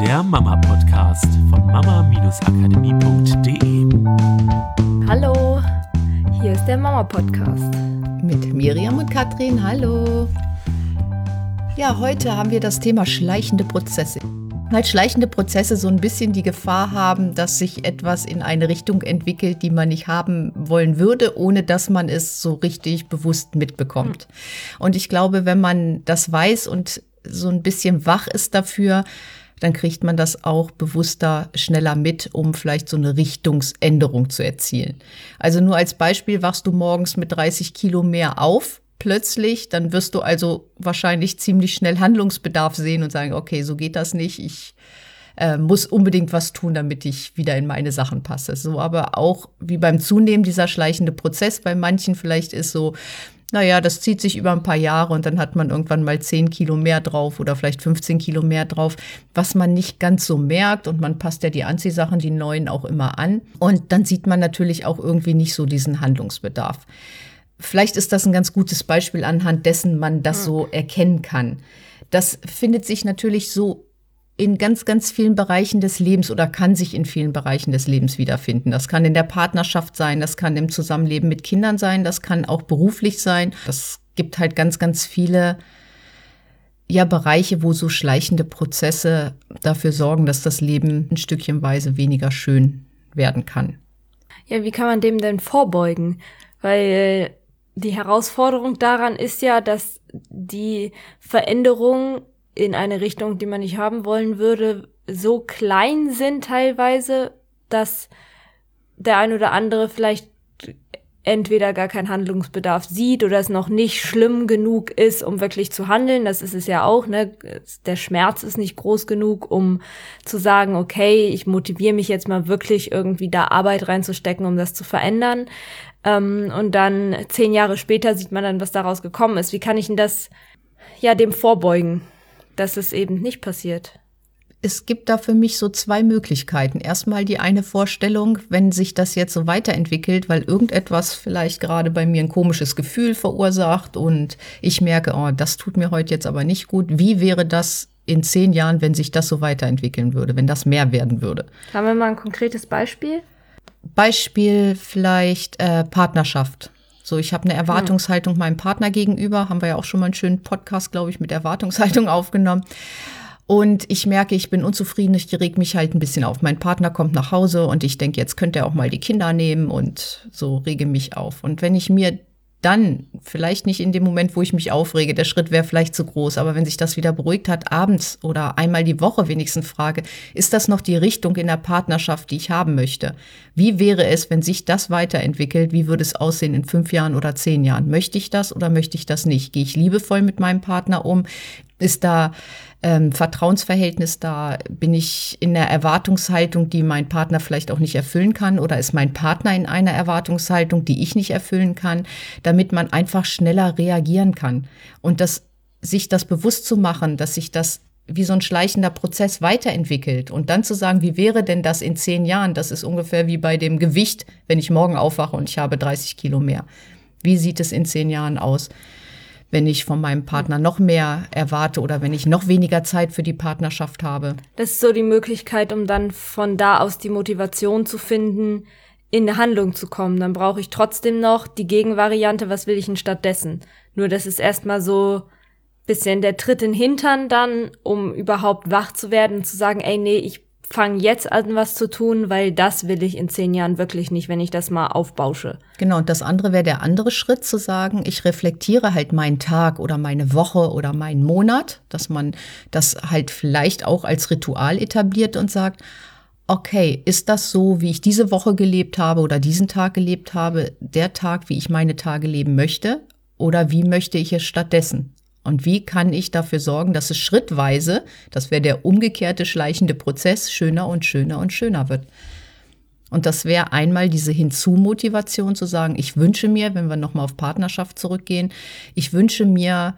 der Mama-Podcast von mama-akademie.de. Hallo, hier ist der Mama-Podcast. Mit Miriam und Katrin, hallo. Ja, heute haben wir das Thema schleichende Prozesse. Weil schleichende Prozesse so ein bisschen die Gefahr haben, dass sich etwas in eine Richtung entwickelt, die man nicht haben wollen würde, ohne dass man es so richtig bewusst mitbekommt. Und ich glaube, wenn man das weiß und so ein bisschen wach ist dafür, dann kriegt man das auch bewusster, schneller mit, um vielleicht so eine Richtungsänderung zu erzielen. Also nur als Beispiel wachst du morgens mit 30 Kilo mehr auf plötzlich, dann wirst du also wahrscheinlich ziemlich schnell Handlungsbedarf sehen und sagen, okay, so geht das nicht. Ich äh, muss unbedingt was tun, damit ich wieder in meine Sachen passe. So aber auch wie beim Zunehmen dieser schleichende Prozess bei manchen vielleicht ist so, naja, das zieht sich über ein paar Jahre und dann hat man irgendwann mal 10 Kilo mehr drauf oder vielleicht 15 Kilo mehr drauf, was man nicht ganz so merkt und man passt ja die Anziehsachen, die neuen auch immer an und dann sieht man natürlich auch irgendwie nicht so diesen Handlungsbedarf. Vielleicht ist das ein ganz gutes Beispiel, anhand dessen man das so erkennen kann. Das findet sich natürlich so in ganz, ganz vielen Bereichen des Lebens oder kann sich in vielen Bereichen des Lebens wiederfinden. Das kann in der Partnerschaft sein, das kann im Zusammenleben mit Kindern sein, das kann auch beruflich sein. Das gibt halt ganz, ganz viele ja, Bereiche, wo so schleichende Prozesse dafür sorgen, dass das Leben ein Stückchenweise weniger schön werden kann. Ja, wie kann man dem denn vorbeugen? Weil die Herausforderung daran ist ja, dass die Veränderung in eine Richtung, die man nicht haben wollen würde, so klein sind teilweise, dass der ein oder andere vielleicht entweder gar keinen Handlungsbedarf sieht oder es noch nicht schlimm genug ist, um wirklich zu handeln. Das ist es ja auch, ne? Der Schmerz ist nicht groß genug, um zu sagen, okay, ich motiviere mich jetzt mal wirklich irgendwie da Arbeit reinzustecken, um das zu verändern. Ähm, und dann zehn Jahre später sieht man dann, was daraus gekommen ist. Wie kann ich denn das ja dem vorbeugen, dass es eben nicht passiert? Es gibt da für mich so zwei Möglichkeiten. Erstmal die eine Vorstellung, wenn sich das jetzt so weiterentwickelt, weil irgendetwas vielleicht gerade bei mir ein komisches Gefühl verursacht und ich merke, oh, das tut mir heute jetzt aber nicht gut. Wie wäre das in zehn Jahren, wenn sich das so weiterentwickeln würde, wenn das mehr werden würde? Haben wir mal ein konkretes Beispiel? Beispiel vielleicht äh, Partnerschaft. So, ich habe eine Erwartungshaltung meinem Partner gegenüber. Haben wir ja auch schon mal einen schönen Podcast, glaube ich, mit Erwartungshaltung aufgenommen. Und ich merke, ich bin unzufrieden, ich reg mich halt ein bisschen auf. Mein Partner kommt nach Hause und ich denke, jetzt könnte er auch mal die Kinder nehmen und so rege mich auf. Und wenn ich mir dann, vielleicht nicht in dem Moment, wo ich mich aufrege, der Schritt wäre vielleicht zu groß, aber wenn sich das wieder beruhigt hat, abends oder einmal die Woche wenigstens frage, ist das noch die Richtung in der Partnerschaft, die ich haben möchte? Wie wäre es, wenn sich das weiterentwickelt? Wie würde es aussehen in fünf Jahren oder zehn Jahren? Möchte ich das oder möchte ich das nicht? Gehe ich liebevoll mit meinem Partner um? Ist da ähm, Vertrauensverhältnis da? Bin ich in der Erwartungshaltung, die mein Partner vielleicht auch nicht erfüllen kann? Oder ist mein Partner in einer Erwartungshaltung, die ich nicht erfüllen kann? Damit man einfach schneller reagieren kann. Und das, sich das bewusst zu machen, dass sich das wie so ein schleichender Prozess weiterentwickelt und dann zu sagen, wie wäre denn das in zehn Jahren? Das ist ungefähr wie bei dem Gewicht, wenn ich morgen aufwache und ich habe 30 Kilo mehr. Wie sieht es in zehn Jahren aus? Wenn ich von meinem Partner noch mehr erwarte oder wenn ich noch weniger Zeit für die Partnerschaft habe. Das ist so die Möglichkeit, um dann von da aus die Motivation zu finden, in eine Handlung zu kommen. Dann brauche ich trotzdem noch die Gegenvariante, was will ich denn stattdessen? Nur das ist erstmal so bisschen der Tritt in den Hintern dann, um überhaupt wach zu werden und zu sagen, ey, nee, ich fange jetzt an, was zu tun, weil das will ich in zehn Jahren wirklich nicht, wenn ich das mal aufbausche. Genau, und das andere wäre der andere Schritt zu sagen, ich reflektiere halt meinen Tag oder meine Woche oder meinen Monat, dass man das halt vielleicht auch als Ritual etabliert und sagt, okay, ist das so, wie ich diese Woche gelebt habe oder diesen Tag gelebt habe, der Tag, wie ich meine Tage leben möchte? Oder wie möchte ich es stattdessen? Und wie kann ich dafür sorgen, dass es schrittweise, das wäre der umgekehrte schleichende Prozess, schöner und schöner und schöner wird. Und das wäre einmal diese Hinzumotivation zu sagen, ich wünsche mir, wenn wir nochmal auf Partnerschaft zurückgehen, ich wünsche mir,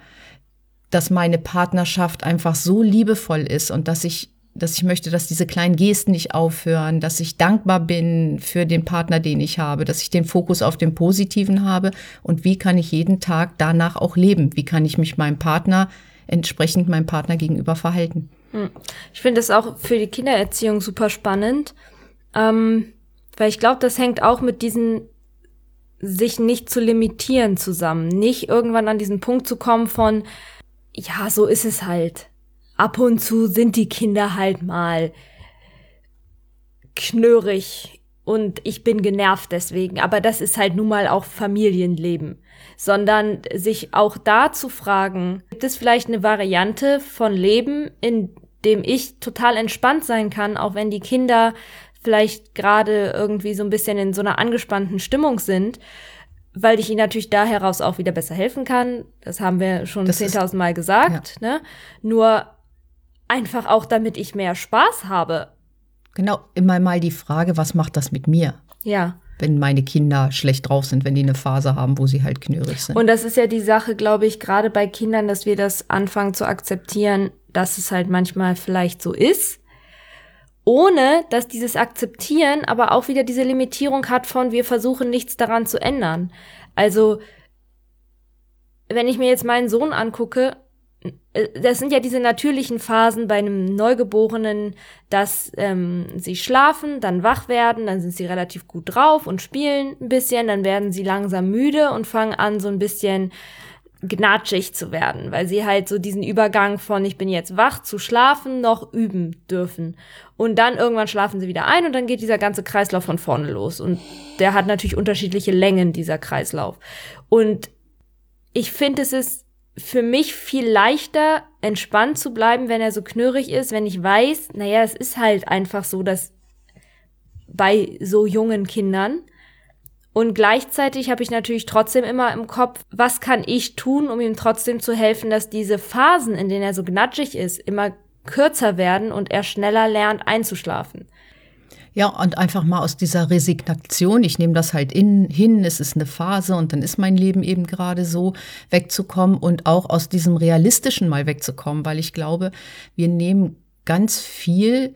dass meine Partnerschaft einfach so liebevoll ist und dass ich dass ich möchte, dass diese kleinen Gesten nicht aufhören, dass ich dankbar bin für den Partner, den ich habe, dass ich den Fokus auf dem Positiven habe und wie kann ich jeden Tag danach auch leben? Wie kann ich mich meinem Partner entsprechend meinem Partner gegenüber verhalten? Hm. Ich finde das auch für die Kindererziehung super spannend, ähm, weil ich glaube, das hängt auch mit diesen sich nicht zu limitieren zusammen, nicht irgendwann an diesen Punkt zu kommen von, ja, so ist es halt. Ab und zu sind die Kinder halt mal knörig und ich bin genervt deswegen, aber das ist halt nun mal auch Familienleben, sondern sich auch da zu fragen, gibt es vielleicht eine Variante von Leben, in dem ich total entspannt sein kann, auch wenn die Kinder vielleicht gerade irgendwie so ein bisschen in so einer angespannten Stimmung sind, weil ich ihnen natürlich da heraus auch wieder besser helfen kann. Das haben wir schon 10.000 Mal gesagt. Ja. Ne? Nur einfach auch, damit ich mehr Spaß habe. Genau, immer mal die Frage, was macht das mit mir? Ja. Wenn meine Kinder schlecht drauf sind, wenn die eine Phase haben, wo sie halt knörig sind. Und das ist ja die Sache, glaube ich, gerade bei Kindern, dass wir das anfangen zu akzeptieren, dass es halt manchmal vielleicht so ist ohne dass dieses Akzeptieren aber auch wieder diese Limitierung hat von wir versuchen nichts daran zu ändern. Also wenn ich mir jetzt meinen Sohn angucke, das sind ja diese natürlichen Phasen bei einem Neugeborenen, dass ähm, sie schlafen, dann wach werden, dann sind sie relativ gut drauf und spielen ein bisschen, dann werden sie langsam müde und fangen an so ein bisschen gnatschig zu werden, weil sie halt so diesen Übergang von ich bin jetzt wach zu schlafen noch üben dürfen. Und dann irgendwann schlafen sie wieder ein und dann geht dieser ganze Kreislauf von vorne los. Und der hat natürlich unterschiedliche Längen, dieser Kreislauf. Und ich finde, es ist für mich viel leichter, entspannt zu bleiben, wenn er so knurrig ist, wenn ich weiß, naja, es ist halt einfach so, dass bei so jungen Kindern, und gleichzeitig habe ich natürlich trotzdem immer im Kopf, was kann ich tun, um ihm trotzdem zu helfen, dass diese Phasen, in denen er so gnatschig ist, immer kürzer werden und er schneller lernt einzuschlafen. Ja, und einfach mal aus dieser Resignation, ich nehme das halt in, hin, es ist eine Phase und dann ist mein Leben eben gerade so, wegzukommen und auch aus diesem Realistischen mal wegzukommen, weil ich glaube, wir nehmen ganz viel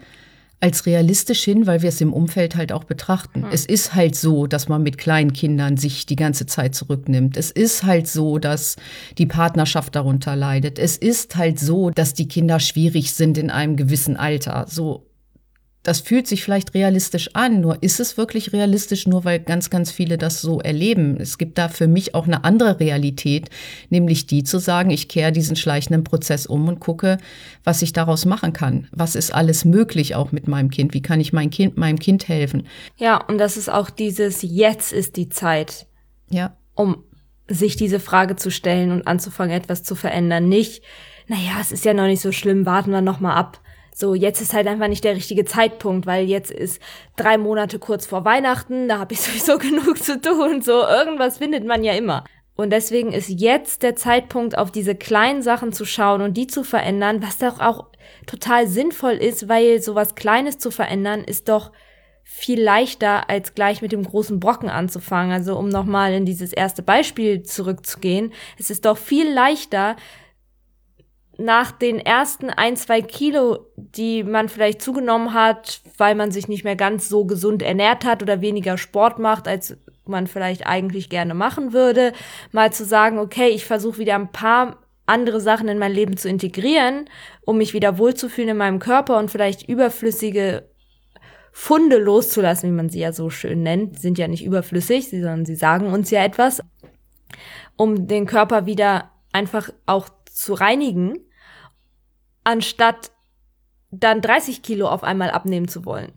als realistisch hin, weil wir es im Umfeld halt auch betrachten. Mhm. Es ist halt so, dass man mit kleinen Kindern sich die ganze Zeit zurücknimmt. Es ist halt so, dass die Partnerschaft darunter leidet. Es ist halt so, dass die Kinder schwierig sind in einem gewissen Alter. So das fühlt sich vielleicht realistisch an, nur ist es wirklich realistisch, nur weil ganz, ganz viele das so erleben. Es gibt da für mich auch eine andere Realität, nämlich die zu sagen, ich kehre diesen schleichenden Prozess um und gucke, was ich daraus machen kann. Was ist alles möglich auch mit meinem Kind? Wie kann ich mein kind, meinem Kind helfen? Ja, und das ist auch dieses Jetzt ist die Zeit. Ja. Um sich diese Frage zu stellen und anzufangen, etwas zu verändern. Nicht, naja, es ist ja noch nicht so schlimm, warten wir noch mal ab so, jetzt ist halt einfach nicht der richtige Zeitpunkt, weil jetzt ist drei Monate kurz vor Weihnachten, da habe ich sowieso genug zu tun. So, irgendwas findet man ja immer. Und deswegen ist jetzt der Zeitpunkt, auf diese kleinen Sachen zu schauen und die zu verändern, was doch auch total sinnvoll ist, weil sowas Kleines zu verändern ist doch viel leichter, als gleich mit dem großen Brocken anzufangen. Also um nochmal in dieses erste Beispiel zurückzugehen, es ist doch viel leichter, nach den ersten ein, zwei Kilo, die man vielleicht zugenommen hat, weil man sich nicht mehr ganz so gesund ernährt hat oder weniger Sport macht, als man vielleicht eigentlich gerne machen würde, mal zu sagen, okay, ich versuche wieder ein paar andere Sachen in mein Leben zu integrieren, um mich wieder wohlzufühlen in meinem Körper und vielleicht überflüssige Funde loszulassen, wie man sie ja so schön nennt, sind ja nicht überflüssig, sondern sie sagen uns ja etwas, um den Körper wieder einfach auch zu reinigen, anstatt dann 30 Kilo auf einmal abnehmen zu wollen.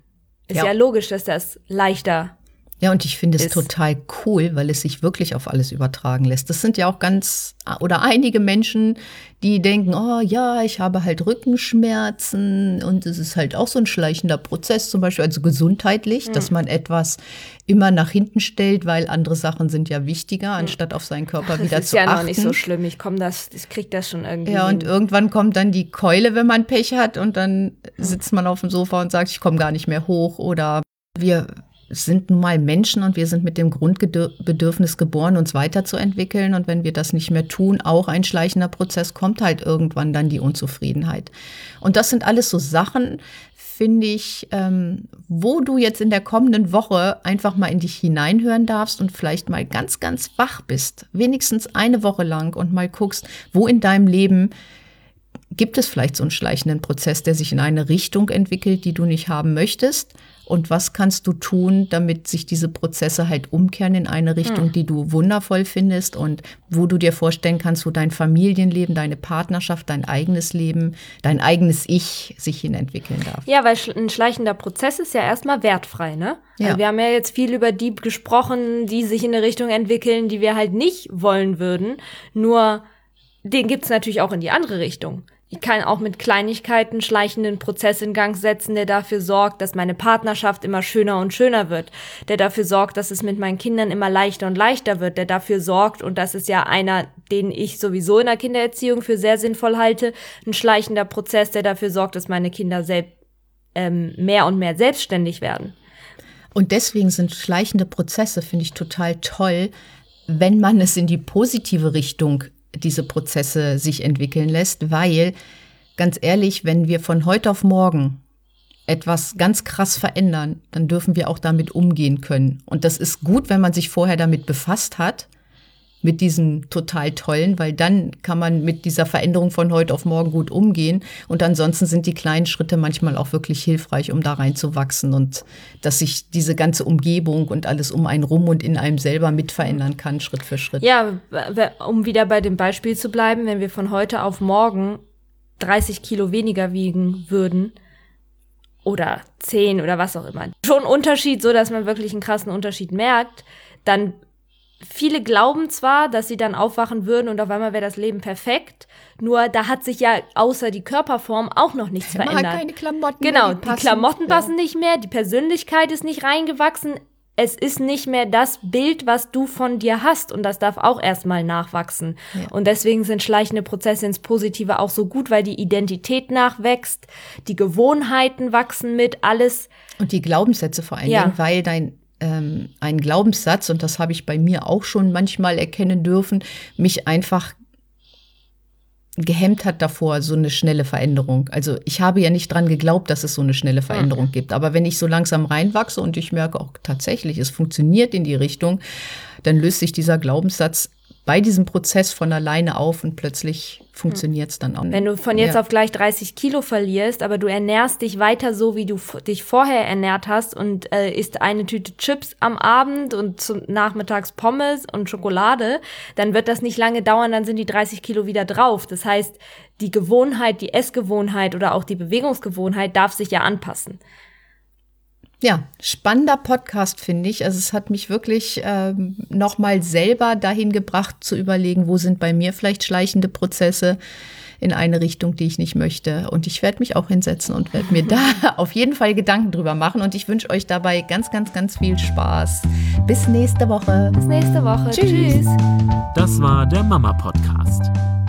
Ist ja, ja logisch, dass das leichter ja, und ich finde es total cool, weil es sich wirklich auf alles übertragen lässt. Das sind ja auch ganz oder einige Menschen, die denken, oh ja, ich habe halt Rückenschmerzen und es ist halt auch so ein schleichender Prozess, zum Beispiel also gesundheitlich, mhm. dass man etwas immer nach hinten stellt, weil andere Sachen sind ja wichtiger, hm. anstatt auf seinen Körper Ach, wieder zu achten. Das ist ja noch nicht so schlimm. Ich komme das, ich krieg das schon irgendwie. Ja, und hin. irgendwann kommt dann die Keule, wenn man Pech hat und dann sitzt man auf dem Sofa und sagt, ich komme gar nicht mehr hoch oder wir sind nun mal Menschen und wir sind mit dem Grundbedürfnis geboren, uns weiterzuentwickeln. Und wenn wir das nicht mehr tun, auch ein schleichender Prozess, kommt halt irgendwann dann die Unzufriedenheit. Und das sind alles so Sachen, finde ich, ähm, wo du jetzt in der kommenden Woche einfach mal in dich hineinhören darfst und vielleicht mal ganz, ganz wach bist, wenigstens eine Woche lang und mal guckst, wo in deinem Leben gibt es vielleicht so einen schleichenden Prozess, der sich in eine Richtung entwickelt, die du nicht haben möchtest? Und was kannst du tun, damit sich diese Prozesse halt umkehren in eine Richtung, hm. die du wundervoll findest und wo du dir vorstellen kannst, wo dein Familienleben, deine Partnerschaft, dein eigenes Leben, dein eigenes Ich sich hin entwickeln darf? Ja, weil ein schleichender Prozess ist ja erstmal wertfrei, ne? Ja. Also wir haben ja jetzt viel über die gesprochen, die sich in eine Richtung entwickeln, die wir halt nicht wollen würden. Nur den gibt's natürlich auch in die andere Richtung. Ich kann auch mit Kleinigkeiten schleichenden Prozess in Gang setzen, der dafür sorgt, dass meine Partnerschaft immer schöner und schöner wird, der dafür sorgt, dass es mit meinen Kindern immer leichter und leichter wird, der dafür sorgt, und das ist ja einer, den ich sowieso in der Kindererziehung für sehr sinnvoll halte, ein schleichender Prozess, der dafür sorgt, dass meine Kinder selbst ähm, mehr und mehr selbstständig werden. Und deswegen sind schleichende Prozesse, finde ich total toll, wenn man es in die positive Richtung diese Prozesse sich entwickeln lässt, weil ganz ehrlich, wenn wir von heute auf morgen etwas ganz krass verändern, dann dürfen wir auch damit umgehen können. Und das ist gut, wenn man sich vorher damit befasst hat mit diesem total tollen, weil dann kann man mit dieser Veränderung von heute auf morgen gut umgehen. Und ansonsten sind die kleinen Schritte manchmal auch wirklich hilfreich, um da reinzuwachsen und dass sich diese ganze Umgebung und alles um einen rum und in einem selber mit verändern kann, Schritt für Schritt. Ja, um wieder bei dem Beispiel zu bleiben, wenn wir von heute auf morgen 30 Kilo weniger wiegen würden, oder 10 oder was auch immer. Schon Unterschied, so dass man wirklich einen krassen Unterschied merkt, dann viele glauben zwar, dass sie dann aufwachen würden und auf einmal wäre das Leben perfekt, nur da hat sich ja außer die Körperform auch noch nichts Man verändert. Hat keine Klamotten genau, die, die Klamotten passen ja. nicht mehr, die Persönlichkeit ist nicht reingewachsen. Es ist nicht mehr das Bild, was du von dir hast und das darf auch erstmal nachwachsen. Ja. Und deswegen sind schleichende Prozesse ins Positive auch so gut, weil die Identität nachwächst, die Gewohnheiten wachsen mit, alles. Und die Glaubenssätze vor allen ja. Dingen, weil dein ähm, ein Glaubenssatz, und das habe ich bei mir auch schon manchmal erkennen dürfen, mich einfach gehemmt hat davor, so eine schnelle Veränderung. Also ich habe ja nicht dran geglaubt, dass es so eine schnelle Veränderung mhm. gibt. Aber wenn ich so langsam reinwachse und ich merke auch tatsächlich, es funktioniert in die Richtung, dann löst sich dieser Glaubenssatz bei diesem Prozess von alleine auf und plötzlich funktioniert es dann auch. Wenn du von jetzt ja. auf gleich 30 Kilo verlierst, aber du ernährst dich weiter so, wie du dich vorher ernährt hast und äh, isst eine Tüte Chips am Abend und zum Nachmittags Pommes und Schokolade, dann wird das nicht lange dauern, dann sind die 30 Kilo wieder drauf. Das heißt, die Gewohnheit, die Essgewohnheit oder auch die Bewegungsgewohnheit darf sich ja anpassen. Ja, spannender Podcast finde ich. Also es hat mich wirklich ähm, nochmal selber dahin gebracht zu überlegen, wo sind bei mir vielleicht schleichende Prozesse in eine Richtung, die ich nicht möchte. Und ich werde mich auch hinsetzen und werde mir da auf jeden Fall Gedanken drüber machen. Und ich wünsche euch dabei ganz, ganz, ganz viel Spaß. Bis nächste Woche. Bis nächste Woche. Tschüss. Tschüss. Das war der Mama Podcast.